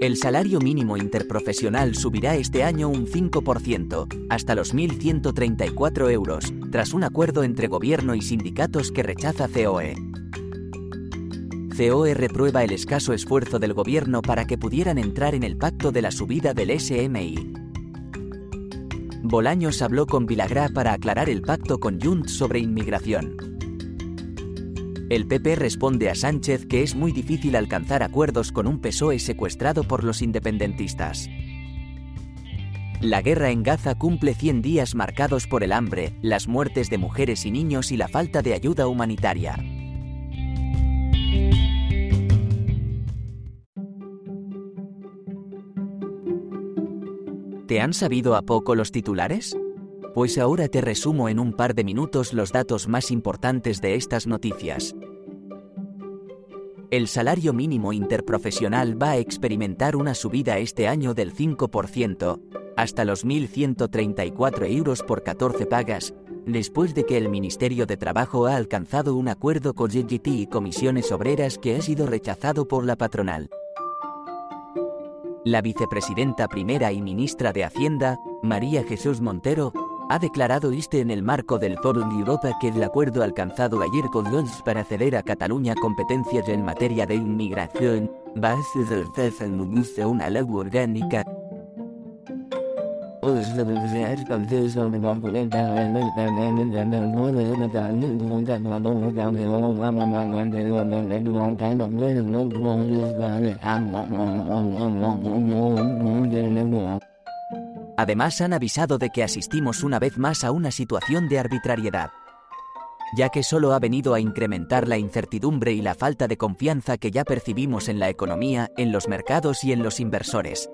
El salario mínimo interprofesional subirá este año un 5%, hasta los 1.134 euros, tras un acuerdo entre gobierno y sindicatos que rechaza COE. COE reprueba el escaso esfuerzo del gobierno para que pudieran entrar en el pacto de la subida del SMI. Bolaños habló con Vilagrá para aclarar el pacto con Junts sobre inmigración. El PP responde a Sánchez que es muy difícil alcanzar acuerdos con un PSOE secuestrado por los independentistas. La guerra en Gaza cumple 100 días marcados por el hambre, las muertes de mujeres y niños y la falta de ayuda humanitaria. ¿Te han sabido a poco los titulares? Pues ahora te resumo en un par de minutos los datos más importantes de estas noticias. El salario mínimo interprofesional va a experimentar una subida este año del 5%, hasta los 1.134 euros por 14 pagas, después de que el Ministerio de Trabajo ha alcanzado un acuerdo con GGT y comisiones obreras que ha sido rechazado por la patronal. La vicepresidenta primera y ministra de Hacienda, María Jesús Montero, ha declarado este en el marco del Foro de Europa que el acuerdo alcanzado ayer con Junts para ceder a Cataluña competencias en materia de inmigración va a ser una ley orgánica Además han avisado de que asistimos una vez más a una situación de arbitrariedad ya que solo ha venido a incrementar la incertidumbre y la falta de confianza que ya percibimos en la economía, en los mercados y en los inversores.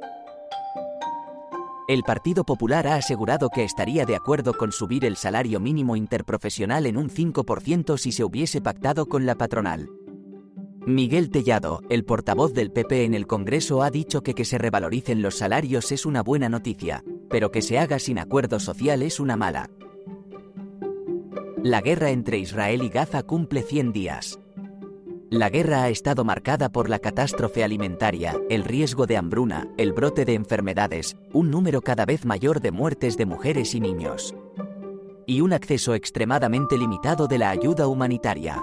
El Partido Popular ha asegurado que estaría de acuerdo con subir el salario mínimo interprofesional en un 5% si se hubiese pactado con la patronal. Miguel Tellado, el portavoz del PP en el Congreso, ha dicho que que se revaloricen los salarios es una buena noticia, pero que se haga sin acuerdo social es una mala. La guerra entre Israel y Gaza cumple 100 días. La guerra ha estado marcada por la catástrofe alimentaria, el riesgo de hambruna, el brote de enfermedades, un número cada vez mayor de muertes de mujeres y niños. Y un acceso extremadamente limitado de la ayuda humanitaria.